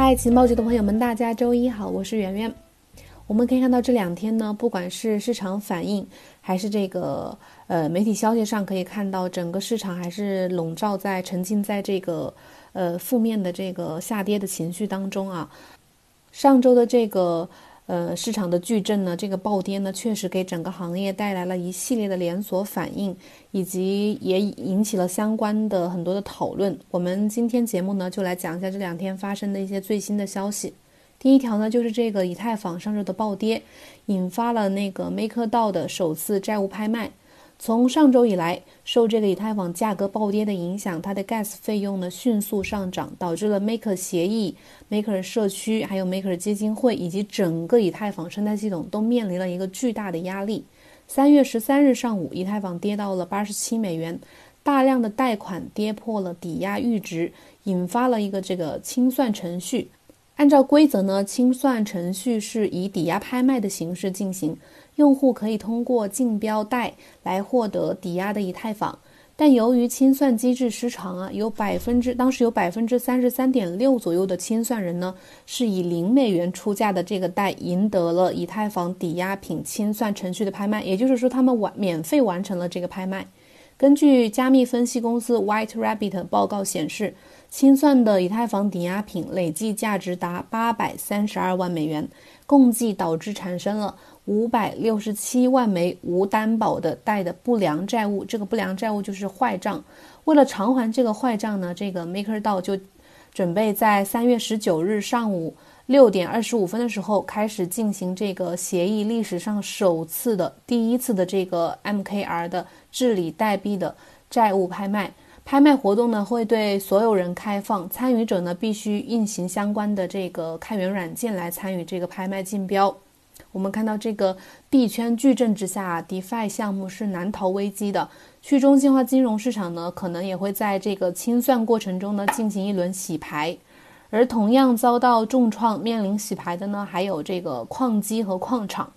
嗨，情报局的朋友们，大家周一好，我是圆圆。我们可以看到这两天呢，不管是市场反应，还是这个呃媒体消息上，可以看到整个市场还是笼罩在沉浸在这个呃负面的这个下跌的情绪当中啊。上周的这个。呃，市场的巨震呢，这个暴跌呢，确实给整个行业带来了一系列的连锁反应，以及也引起了相关的很多的讨论。我们今天节目呢，就来讲一下这两天发生的一些最新的消息。第一条呢，就是这个以太坊上周的暴跌，引发了那个 MakerDAO 的首次债务拍卖。从上周以来，受这个以太坊价格暴跌的影响，它的 Gas 费用呢迅速上涨，导致了 Maker 协议、Maker 社区、还有 Maker 基金会以及整个以太坊生态系统都面临了一个巨大的压力。三月十三日上午，以太坊跌到了八十七美元，大量的贷款跌破了抵押阈值，引发了一个这个清算程序。按照规则呢，清算程序是以抵押拍卖的形式进行。用户可以通过竞标贷来获得抵押的以太坊，但由于清算机制失常啊，有百分之当时有百分之三十三点六左右的清算人呢，是以零美元出价的这个贷赢得了以太坊抵押品清算程序的拍卖，也就是说他们完免费完成了这个拍卖。根据加密分析公司 White Rabbit 报告显示，清算的以太坊抵押品累计价值达八百三十二万美元，共计导致产生了。五百六十七万枚无担保的贷的不良债务，这个不良债务就是坏账。为了偿还这个坏账呢，这个 MakerDAO 就准备在三月十九日上午六点二十五分的时候开始进行这个协议历史上首次的第一次的这个 MKR 的治理代币的债务拍卖。拍卖活动呢会对所有人开放，参与者呢必须运行相关的这个开源软件来参与这个拍卖竞标。我们看到这个币圈巨震之下，DeFi 项目是难逃危机的。去中心化金融市场呢，可能也会在这个清算过程中呢进行一轮洗牌。而同样遭到重创、面临洗牌的呢，还有这个矿机和矿场。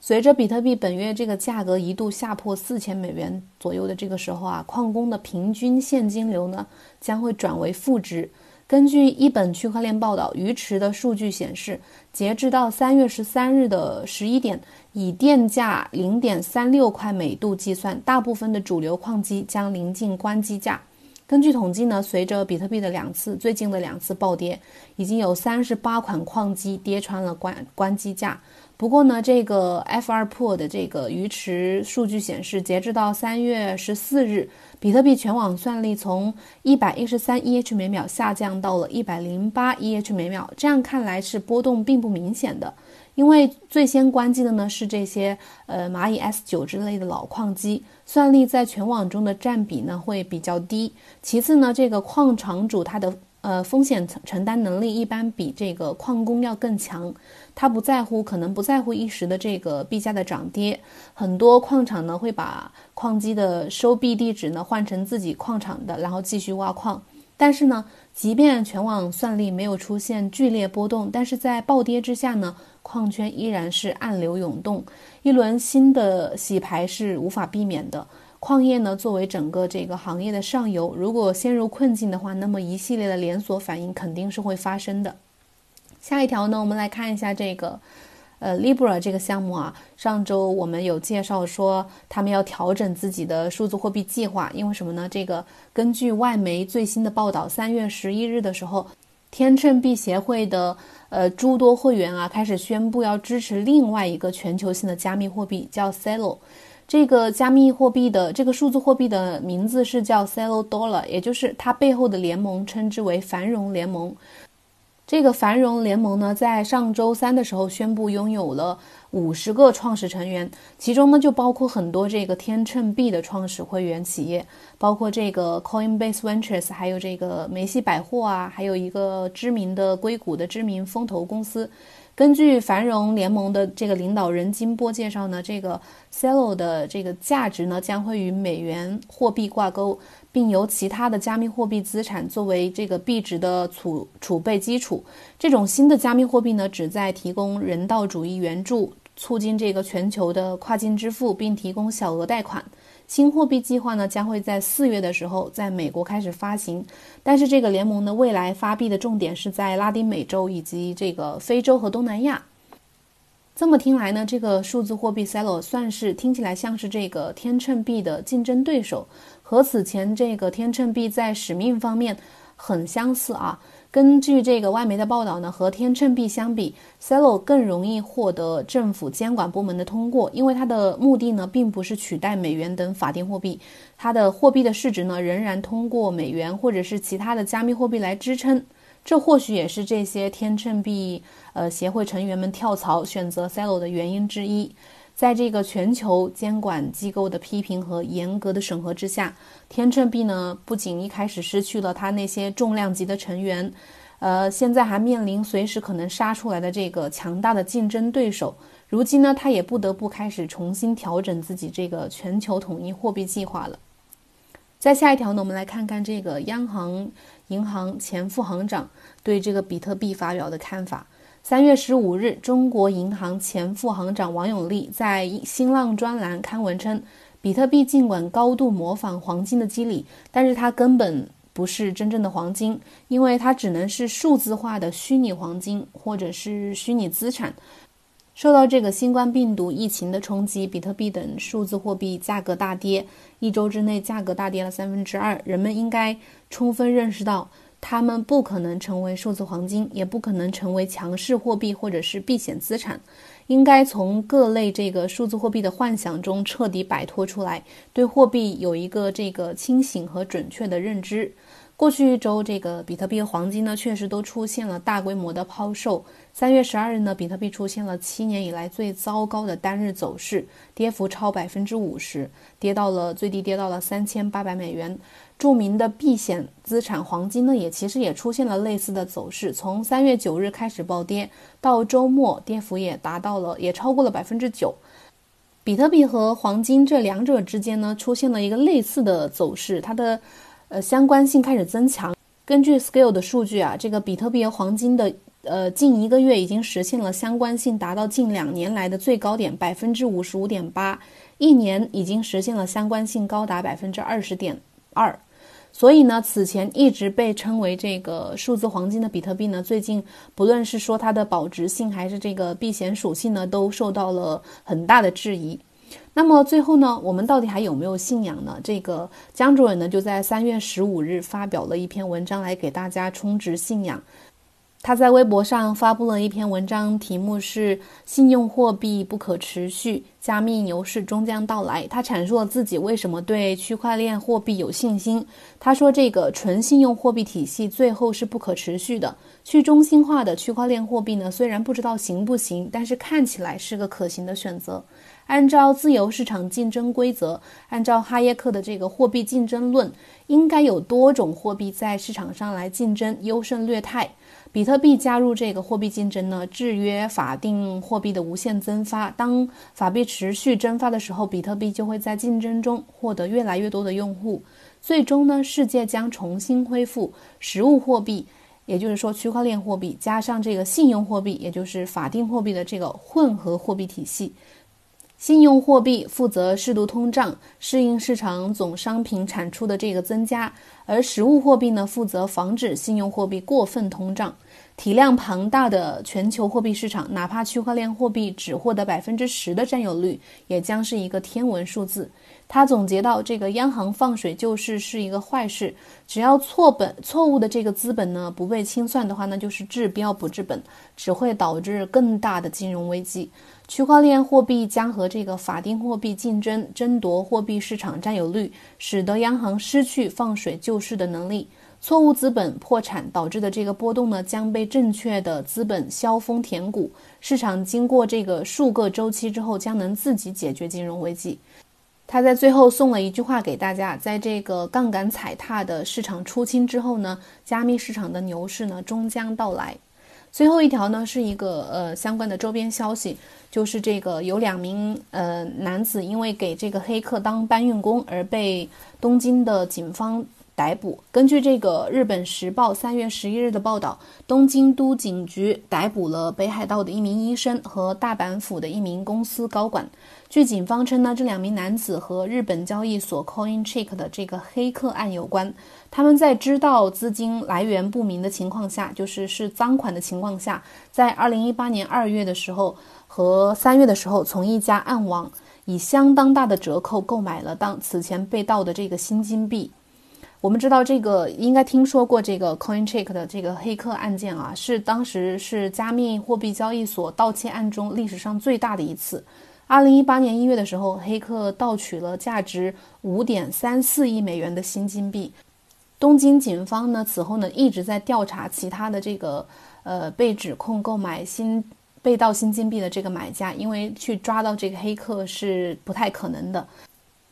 随着比特币本月这个价格一度下破四千美元左右的这个时候啊，矿工的平均现金流呢将会转为负值。根据一本区块链报道，鱼池的数据显示，截至到三月十三日的十一点，以电价零点三六块每度计算，大部分的主流矿机将临近关机价。根据统计呢，随着比特币的两次最近的两次暴跌，已经有三十八款矿机跌穿了关关机价。不过呢，这个 F2 Pool 的这个鱼池数据显示，截至到三月十四日，比特币全网算力从一百一十三 EH 每秒下降到了一百零八 EH 每秒。这样看来是波动并不明显的，因为最先关机的呢是这些呃蚂蚁 S9 之类的老矿机，算力在全网中的占比呢会比较低。其次呢，这个矿场主他的。呃，风险承承担能力一般比这个矿工要更强，他不在乎，可能不在乎一时的这个币价的涨跌。很多矿场呢会把矿机的收币地址呢换成自己矿场的，然后继续挖矿。但是呢，即便全网算力没有出现剧烈波动，但是在暴跌之下呢，矿圈依然是暗流涌动，一轮新的洗牌是无法避免的。矿业呢，作为整个这个行业的上游，如果陷入困境的话，那么一系列的连锁反应肯定是会发生的。下一条呢，我们来看一下这个，呃，Libra 这个项目啊，上周我们有介绍说，他们要调整自己的数字货币计划，因为什么呢？这个根据外媒最新的报道，三月十一日的时候，天秤币协会的呃诸多会员啊，开始宣布要支持另外一个全球性的加密货币，叫 Celo。这个加密货币的这个数字货币的名字是叫 Celo Dollar，也就是它背后的联盟称之为繁荣联盟。这个繁荣联盟呢，在上周三的时候宣布拥有了五十个创始成员，其中呢就包括很多这个天秤币的创始会员企业，包括这个 Coinbase Ventures，还有这个梅西百货啊，还有一个知名的硅谷的知名风投公司。根据繁荣联盟的这个领导人金波介绍呢，这个 Celo 的这个价值呢将会与美元货币挂钩，并由其他的加密货币资产作为这个币值的储储备基础。这种新的加密货币呢，旨在提供人道主义援助，促进这个全球的跨境支付，并提供小额贷款。新货币计划呢将会在四月的时候在美国开始发行，但是这个联盟呢未来发币的重点是在拉丁美洲以及这个非洲和东南亚。这么听来呢，这个数字货币 Celo 算是听起来像是这个天秤币的竞争对手，和此前这个天秤币在使命方面很相似啊。根据这个外媒的报道呢，和天秤币相比，Celo 更容易获得政府监管部门的通过，因为它的目的呢并不是取代美元等法定货币，它的货币的市值呢仍然通过美元或者是其他的加密货币来支撑。这或许也是这些天秤币呃协会成员们跳槽选择 Celo 的原因之一。在这个全球监管机构的批评和严格的审核之下，天秤币呢不仅一开始失去了它那些重量级的成员，呃，现在还面临随时可能杀出来的这个强大的竞争对手。如今呢，它也不得不开始重新调整自己这个全球统一货币计划了。在下一条呢，我们来看看这个央行。银行前副行长对这个比特币发表的看法。三月十五日，中国银行前副行长王永利在新浪专栏刊文称，比特币尽管高度模仿黄金的机理，但是它根本不是真正的黄金，因为它只能是数字化的虚拟黄金或者是虚拟资产。受到这个新冠病毒疫情的冲击，比特币等数字货币价格大跌，一周之内价格大跌了三分之二。人们应该充分认识到，他们不可能成为数字黄金，也不可能成为强势货币或者是避险资产。应该从各类这个数字货币的幻想中彻底摆脱出来，对货币有一个这个清醒和准确的认知。过去一周，这个比特币和黄金呢，确实都出现了大规模的抛售。三月十二日呢，比特币出现了七年以来最糟糕的单日走势，跌幅超百分之五十，跌到了最低跌到了三千八百美元。著名的避险资产黄金呢，也其实也出现了类似的走势，从三月九日开始暴跌，到周末跌幅也达到了，也超过了百分之九。比特币和黄金这两者之间呢，出现了一个类似的走势，它的。呃，相关性开始增强。根据 Scale 的数据啊，这个比特币和黄金的呃近一个月已经实现了相关性达到近两年来的最高点百分之五十五点八，一年已经实现了相关性高达百分之二十点二。所以呢，此前一直被称为这个数字黄金的比特币呢，最近不论是说它的保值性还是这个避险属性呢，都受到了很大的质疑。那么最后呢，我们到底还有没有信仰呢？这个江主任呢，就在三月十五日发表了一篇文章来给大家充值信仰。他在微博上发布了一篇文章，题目是“信用货币不可持续，加密牛市终将到来”。他阐述了自己为什么对区块链货币有信心。他说：“这个纯信用货币体系最后是不可持续的。去中心化的区块链货币呢，虽然不知道行不行，但是看起来是个可行的选择。”按照自由市场竞争规则，按照哈耶克的这个货币竞争论，应该有多种货币在市场上来竞争，优胜劣汰。比特币加入这个货币竞争呢，制约法定货币的无限增发。当法币持续蒸发的时候，比特币就会在竞争中获得越来越多的用户。最终呢，世界将重新恢复实物货币，也就是说区块链货币加上这个信用货币，也就是法定货币的这个混合货币体系。信用货币负责适度通胀，适应市场总商品产出的这个增加，而实物货币呢，负责防止信用货币过分通胀。体量庞大的全球货币市场，哪怕区块链货币只获得百分之十的占有率，也将是一个天文数字。他总结到，这个央行放水救市是一个坏事，只要错本错误的这个资本呢不被清算的话，那就是治标不治本，只会导致更大的金融危机。区块链货币将和这个法定货币竞争，争夺货币市场占有率，使得央行失去放水救市的能力。错误资本破产导致的这个波动呢，将被正确的资本削峰填谷。市场经过这个数个周期之后，将能自己解决金融危机。他在最后送了一句话给大家：在这个杠杆踩踏的市场出清之后呢，加密市场的牛市呢终将到来。最后一条呢是一个呃相关的周边消息，就是这个有两名呃男子因为给这个黑客当搬运工而被东京的警方逮捕。根据这个日本时报三月十一日的报道，东京都警局逮捕了北海道的一名医生和大阪府的一名公司高管。据警方称呢，这两名男子和日本交易所 CoinCheck 的这个黑客案有关。他们在知道资金来源不明的情况下，就是是赃款的情况下，在二零一八年二月的时候和三月的时候，从一家暗网以相当大的折扣购买了当此前被盗的这个新金币。我们知道这个应该听说过这个 CoinCheck 的这个黑客案件啊，是当时是加密货币交易所盗窃案中历史上最大的一次。二零一八年一月的时候，黑客盗取了价值五点三四亿美元的新金币。东京警方呢，此后呢一直在调查其他的这个呃被指控购买新被盗新金币的这个买家，因为去抓到这个黑客是不太可能的，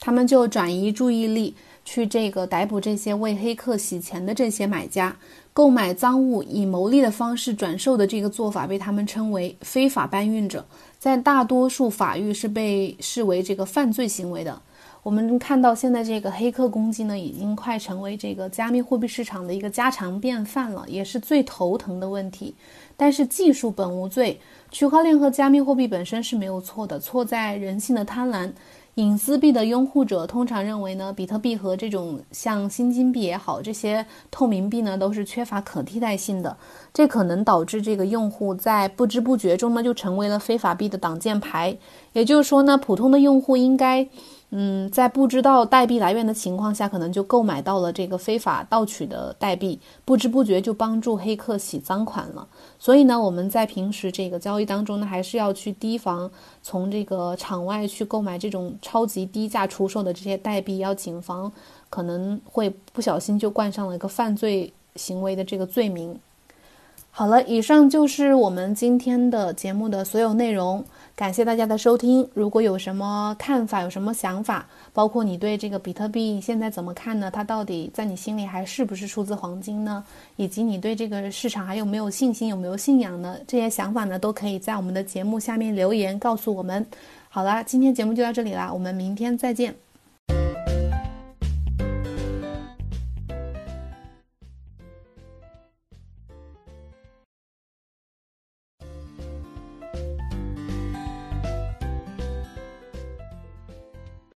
他们就转移注意力去这个逮捕这些为黑客洗钱的这些买家。购买赃物以牟利的方式转售的这个做法被他们称为非法搬运者。在大多数法域是被视为这个犯罪行为的。我们看到现在这个黑客攻击呢，已经快成为这个加密货币市场的一个家常便饭了，也是最头疼的问题。但是技术本无罪，区块链和加密货币本身是没有错的，错在人性的贪婪。隐私币的拥护者通常认为呢，比特币和这种像新金币也好，这些透明币呢都是缺乏可替代性的，这可能导致这个用户在不知不觉中呢就成为了非法币的挡箭牌。也就是说呢，普通的用户应该。嗯，在不知道代币来源的情况下，可能就购买到了这个非法盗取的代币，不知不觉就帮助黑客洗赃款了。所以呢，我们在平时这个交易当中呢，还是要去提防从这个场外去购买这种超级低价出售的这些代币，要谨防可能会不小心就冠上了一个犯罪行为的这个罪名。好了，以上就是我们今天的节目的所有内容。感谢大家的收听。如果有什么看法，有什么想法，包括你对这个比特币现在怎么看呢？它到底在你心里还是不是数字黄金呢？以及你对这个市场还有没有信心，有没有信仰呢？这些想法呢，都可以在我们的节目下面留言告诉我们。好了，今天节目就到这里了，我们明天再见。